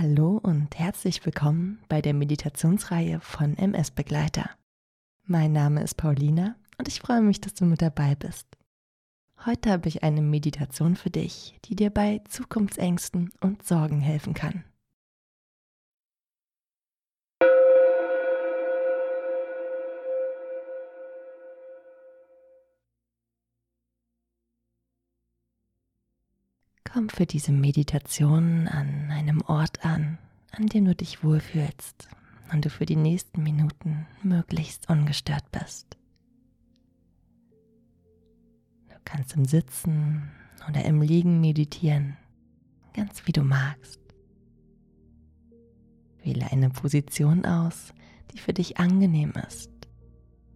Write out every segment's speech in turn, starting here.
Hallo und herzlich willkommen bei der Meditationsreihe von MS Begleiter. Mein Name ist Paulina und ich freue mich, dass du mit dabei bist. Heute habe ich eine Meditation für dich, die dir bei Zukunftsängsten und Sorgen helfen kann. Komm für diese Meditation an einem Ort an, an dem du dich wohlfühlst und du für die nächsten Minuten möglichst ungestört bist. Du kannst im Sitzen oder im Liegen meditieren, ganz wie du magst. Wähle eine Position aus, die für dich angenehm ist.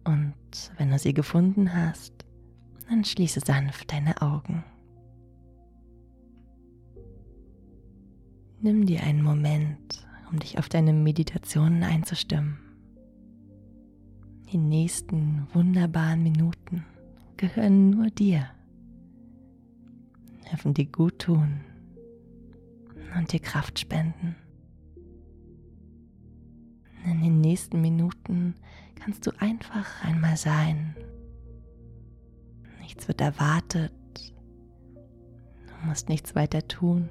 Und wenn du sie gefunden hast, dann schließe sanft deine Augen. Nimm dir einen Moment, um dich auf deine Meditationen einzustimmen. Die nächsten wunderbaren Minuten gehören nur dir. Dürfen dir gut tun und dir Kraft spenden. In den nächsten Minuten kannst du einfach einmal sein. Nichts wird erwartet. Du musst nichts weiter tun.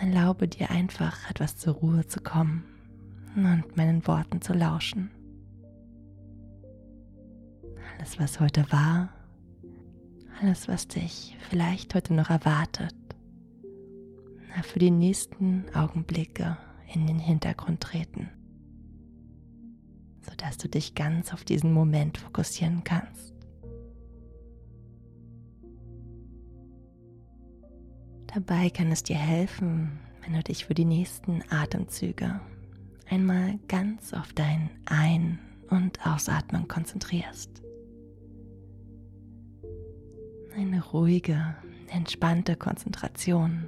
Erlaube dir einfach etwas zur Ruhe zu kommen und meinen Worten zu lauschen. Alles, was heute war, alles, was dich vielleicht heute noch erwartet, für die nächsten Augenblicke in den Hintergrund treten, sodass du dich ganz auf diesen Moment fokussieren kannst. Dabei kann es dir helfen, wenn du dich für die nächsten Atemzüge einmal ganz auf dein Ein- und Ausatmen konzentrierst. Eine ruhige, entspannte Konzentration,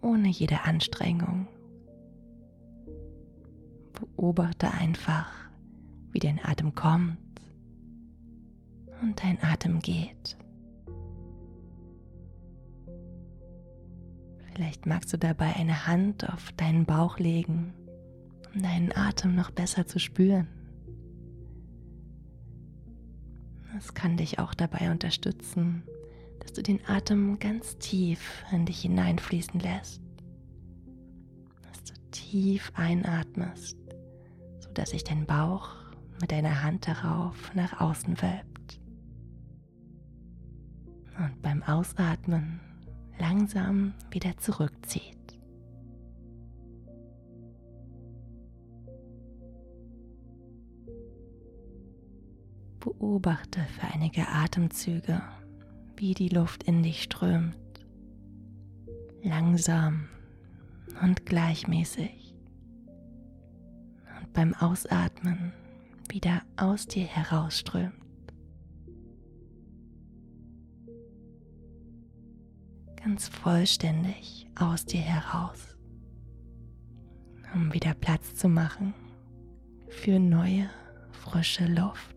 ohne jede Anstrengung. Beobachte einfach, wie dein Atem kommt und dein Atem geht. Vielleicht magst du dabei eine Hand auf deinen Bauch legen, um deinen Atem noch besser zu spüren. Es kann dich auch dabei unterstützen, dass du den Atem ganz tief in dich hineinfließen lässt. Dass du tief einatmest, sodass sich dein Bauch mit deiner Hand darauf nach außen wölbt. Und beim Ausatmen langsam wieder zurückzieht. Beobachte für einige Atemzüge, wie die Luft in dich strömt, langsam und gleichmäßig. Und beim Ausatmen wieder aus dir herausströmt. Ganz vollständig aus dir heraus, um wieder Platz zu machen für neue, frische Luft.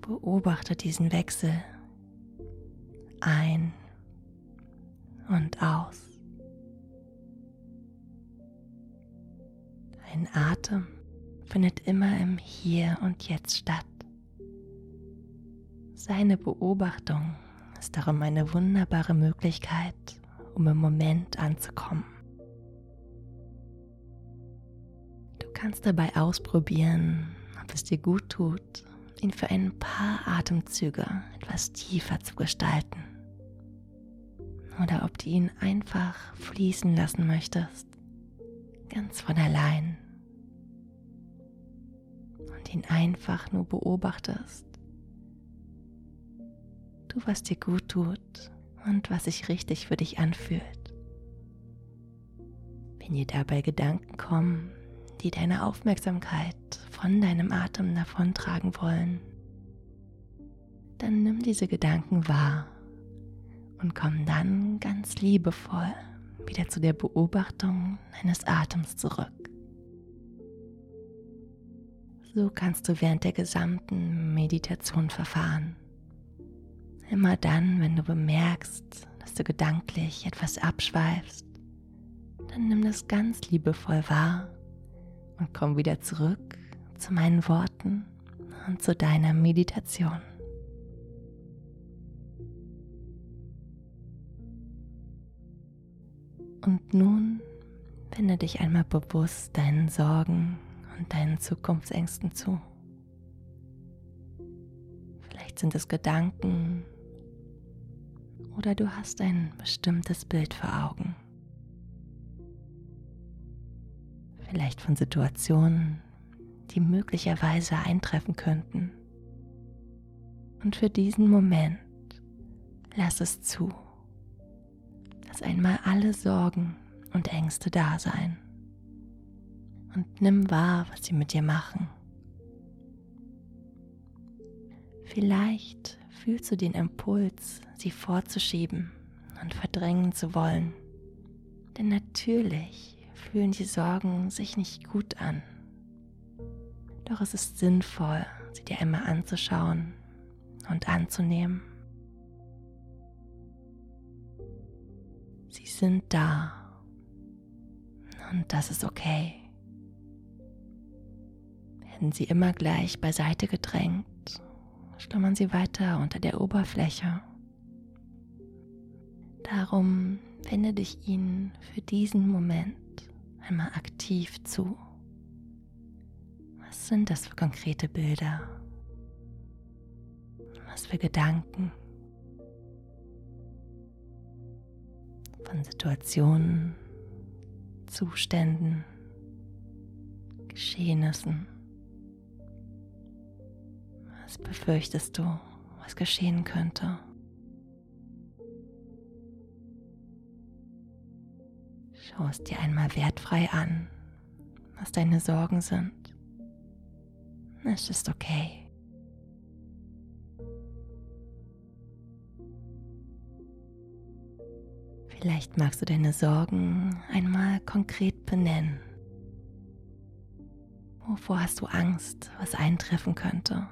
Beobachte diesen Wechsel ein und aus. Ein Atem findet immer im Hier und Jetzt statt. Seine Beobachtung ist darum eine wunderbare Möglichkeit, um im Moment anzukommen. Du kannst dabei ausprobieren, ob es dir gut tut, ihn für ein paar Atemzüge etwas tiefer zu gestalten. Oder ob du ihn einfach fließen lassen möchtest, ganz von allein. Und ihn einfach nur beobachtest tu, was dir gut tut und was sich richtig für dich anfühlt. Wenn dir dabei Gedanken kommen, die deine Aufmerksamkeit von deinem Atem davontragen wollen, dann nimm diese Gedanken wahr und komm dann ganz liebevoll wieder zu der Beobachtung deines Atems zurück. So kannst du während der gesamten Meditation verfahren Immer dann, wenn du bemerkst, dass du gedanklich etwas abschweifst, dann nimm das ganz liebevoll wahr und komm wieder zurück zu meinen Worten und zu deiner Meditation. Und nun wende dich einmal bewusst deinen Sorgen und deinen Zukunftsängsten zu. Vielleicht sind es Gedanken oder du hast ein bestimmtes Bild vor Augen. Vielleicht von Situationen, die möglicherweise eintreffen könnten. Und für diesen Moment lass es zu dass einmal alle Sorgen und Ängste da sein. Und nimm wahr, was sie mit dir machen. Vielleicht fühlst du den Impuls, sie vorzuschieben und verdrängen zu wollen. Denn natürlich fühlen die Sorgen sich nicht gut an. Doch es ist sinnvoll, sie dir einmal anzuschauen und anzunehmen. Sie sind da. Und das ist okay. Werden sie immer gleich beiseite gedrängt, schlummern sie weiter unter der Oberfläche. Darum wende dich ihnen für diesen Moment einmal aktiv zu. Was sind das für konkrete Bilder? Was für Gedanken? von Situationen, Zuständen, Geschehnissen. Befürchtest du, was geschehen könnte? Schau es dir einmal wertfrei an, was deine Sorgen sind. Es ist okay. Vielleicht magst du deine Sorgen einmal konkret benennen. Wovor hast du Angst, was eintreffen könnte?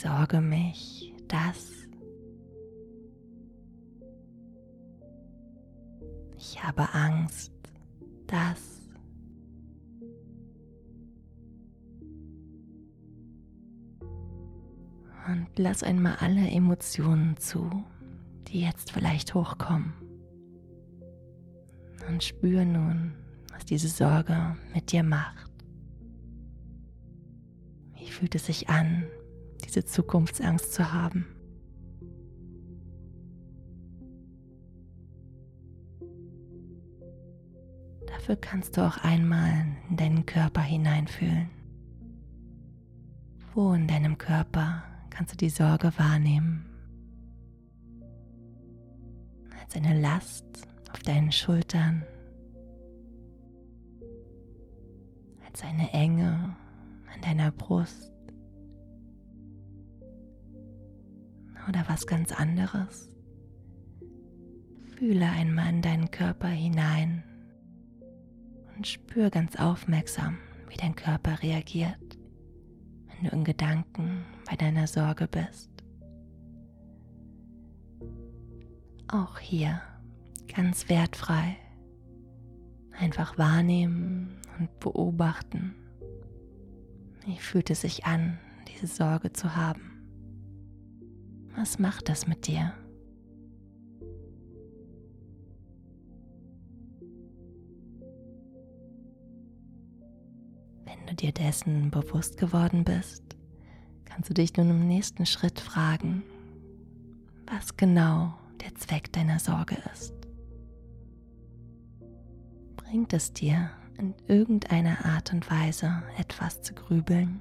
Sorge mich, dass ich habe Angst, dass Und lass einmal alle Emotionen zu, die jetzt vielleicht hochkommen. Und spür nun, was diese Sorge mit dir macht. Wie fühlt es sich an, diese Zukunftsangst zu haben? Dafür kannst du auch einmal in deinen Körper hineinfühlen. Wo in deinem Körper kannst du die Sorge wahrnehmen. Als eine Last auf deinen Schultern, als eine Enge an deiner Brust oder was ganz anderes. Fühle einmal in deinen Körper hinein und spür ganz aufmerksam, wie dein Körper reagiert wenn du in Gedanken bei deiner Sorge bist. Auch hier ganz wertfrei. Einfach wahrnehmen und beobachten. Wie fühlt es sich an, diese Sorge zu haben? Was macht das mit dir? du dir dessen bewusst geworden bist, kannst du dich nun im nächsten Schritt fragen, was genau der Zweck deiner Sorge ist. Bringt es dir in irgendeiner Art und Weise etwas zu grübeln,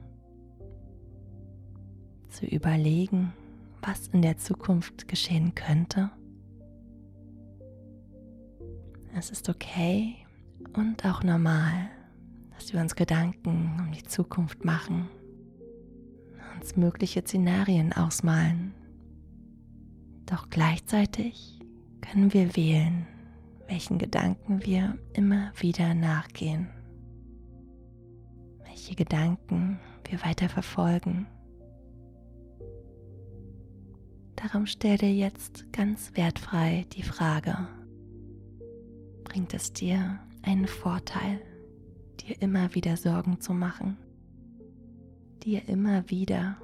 zu überlegen, was in der Zukunft geschehen könnte? Es ist okay und auch normal, dass wir uns Gedanken um die Zukunft machen, uns mögliche Szenarien ausmalen. Doch gleichzeitig können wir wählen, welchen Gedanken wir immer wieder nachgehen, welche Gedanken wir weiter verfolgen. Darum stell dir jetzt ganz wertfrei die Frage, bringt es dir einen Vorteil, dir immer wieder Sorgen zu machen, dir immer wieder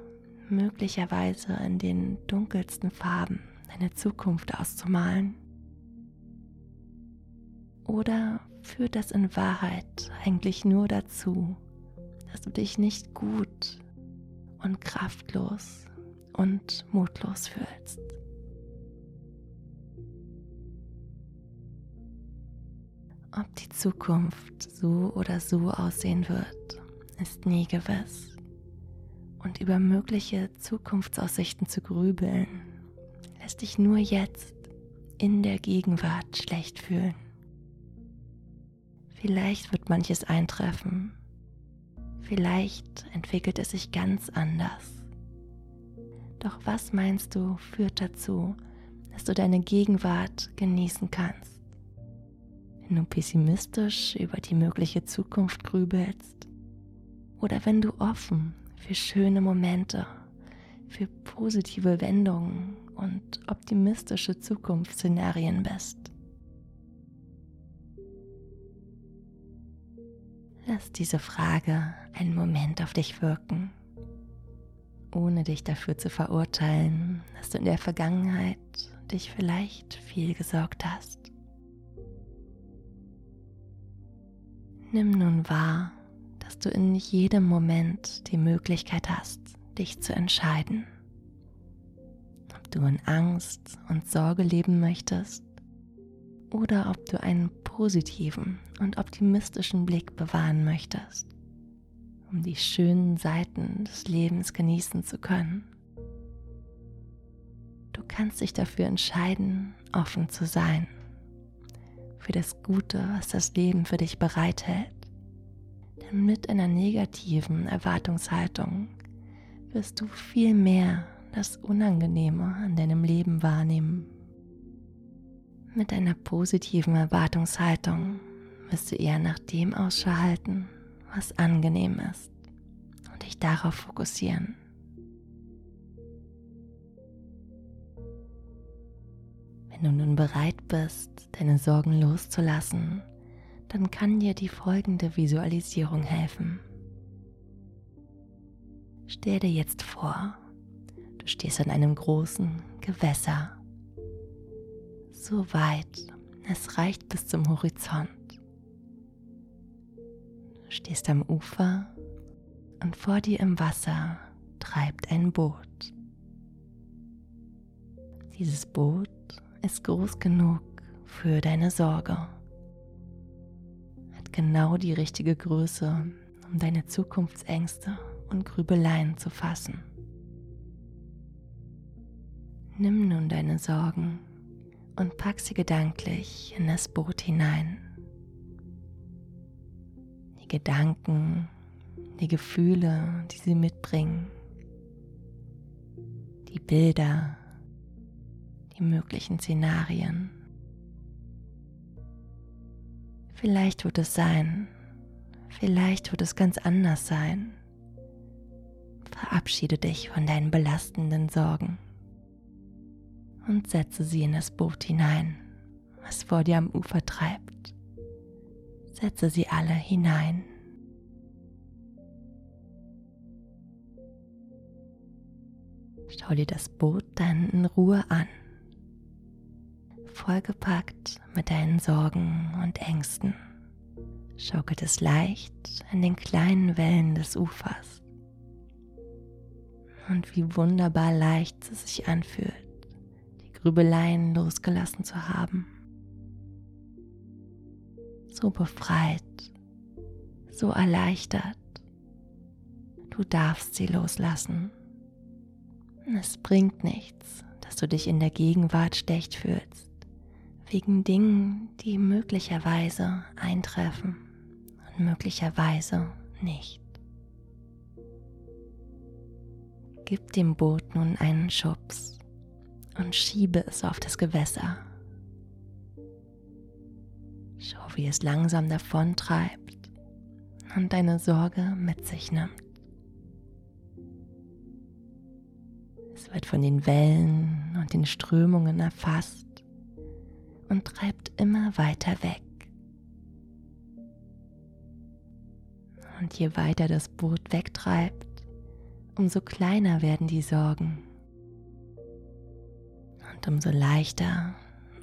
möglicherweise in den dunkelsten Farben deine Zukunft auszumalen? Oder führt das in Wahrheit eigentlich nur dazu, dass du dich nicht gut und kraftlos und mutlos fühlst? Ob die Zukunft so oder so aussehen wird, ist nie gewiss. Und über mögliche Zukunftsaussichten zu grübeln, lässt dich nur jetzt in der Gegenwart schlecht fühlen. Vielleicht wird manches eintreffen, vielleicht entwickelt es sich ganz anders. Doch was meinst du führt dazu, dass du deine Gegenwart genießen kannst? wenn du pessimistisch über die mögliche Zukunft grübelst oder wenn du offen für schöne Momente, für positive Wendungen und optimistische Zukunftsszenarien bist. Lass diese Frage einen Moment auf dich wirken, ohne dich dafür zu verurteilen, dass du in der Vergangenheit dich vielleicht viel gesorgt hast. Nimm nun wahr, dass du in jedem Moment die Möglichkeit hast, dich zu entscheiden. Ob du in Angst und Sorge leben möchtest oder ob du einen positiven und optimistischen Blick bewahren möchtest, um die schönen Seiten des Lebens genießen zu können. Du kannst dich dafür entscheiden, offen zu sein für das Gute, was das Leben für dich bereithält. Denn mit einer negativen Erwartungshaltung wirst du viel mehr das Unangenehme an deinem Leben wahrnehmen. Mit einer positiven Erwartungshaltung wirst du eher nach dem Ausschau halten, was angenehm ist und dich darauf fokussieren. Wenn du nun bereit bist, deine Sorgen loszulassen, dann kann dir die folgende Visualisierung helfen. Stell dir jetzt vor, du stehst an einem großen Gewässer, so weit, es reicht bis zum Horizont. Stehst am Ufer und vor dir im Wasser treibt ein Boot. Dieses Boot ist groß genug für deine Sorge. Hat genau die richtige Größe, um deine Zukunftsängste und Grübeleien zu fassen. Nimm nun deine Sorgen und pack sie gedanklich in das Boot hinein. Gedanken, die Gefühle, die sie mitbringen, die Bilder, die möglichen Szenarien. Vielleicht wird es sein, vielleicht wird es ganz anders sein. Verabschiede dich von deinen belastenden Sorgen und setze sie in das Boot hinein, was vor dir am Ufer treibt. Setze sie alle hinein. Schau dir das Boot dann in Ruhe an vollgepackt mit deinen Sorgen und Ängsten, schaukelt es leicht in den kleinen Wellen des Ufers. Und wie wunderbar leicht es sich anfühlt, die Grübeleien losgelassen zu haben. So befreit, so erleichtert. Du darfst sie loslassen. Es bringt nichts, dass du dich in der Gegenwart schlecht fühlst wegen Dingen, die möglicherweise eintreffen und möglicherweise nicht. Gib dem Boot nun einen Schubs und schiebe es auf das Gewässer. Schau, wie es langsam davontreibt und deine Sorge mit sich nimmt. Es wird von den Wellen und den Strömungen erfasst und treibt immer weiter weg. Und je weiter das Boot wegtreibt, umso kleiner werden die Sorgen und umso leichter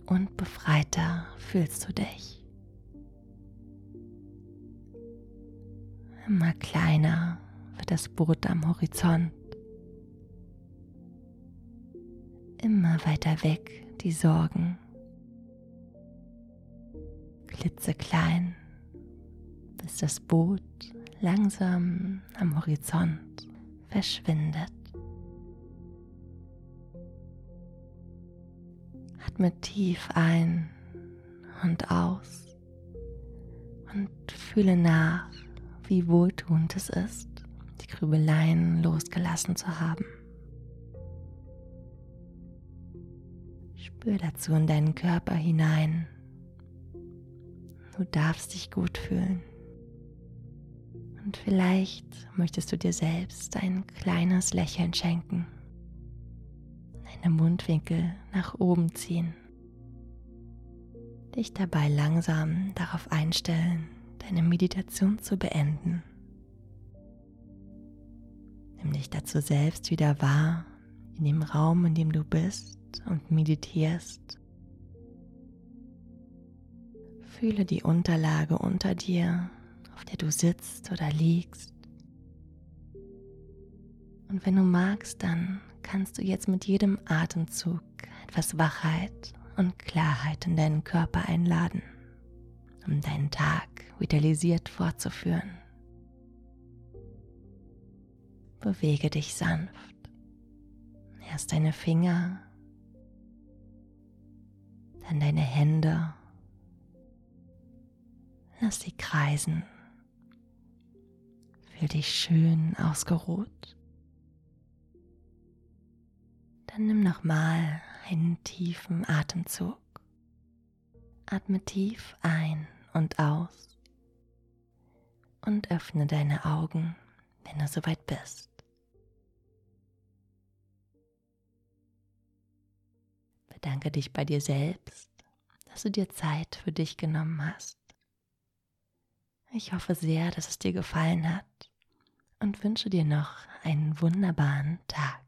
und befreiter fühlst du dich. Immer kleiner wird das Boot am Horizont. Immer weiter weg die Sorgen. Klitzeklein, bis das Boot langsam am Horizont verschwindet. Atme tief ein und aus und fühle nach, wie wohltuend es ist, die Grübeleien losgelassen zu haben. Spür dazu in deinen Körper hinein. Du darfst dich gut fühlen. Und vielleicht möchtest du dir selbst ein kleines Lächeln schenken deine Mundwinkel nach oben ziehen. Dich dabei langsam darauf einstellen, deine Meditation zu beenden. Nimm dich dazu selbst wieder wahr in dem Raum, in dem du bist und meditierst. Fühle die Unterlage unter dir, auf der du sitzt oder liegst. Und wenn du magst, dann kannst du jetzt mit jedem Atemzug etwas Wachheit und Klarheit in deinen Körper einladen, um deinen Tag vitalisiert fortzuführen. Bewege dich sanft. Erst deine Finger, dann deine Hände. Lass sie kreisen. Fühl dich schön ausgeruht. Dann nimm nochmal einen tiefen Atemzug. Atme tief ein und aus und öffne deine Augen, wenn du soweit bist. Bedanke dich bei dir selbst, dass du dir Zeit für dich genommen hast. Ich hoffe sehr, dass es dir gefallen hat und wünsche dir noch einen wunderbaren Tag.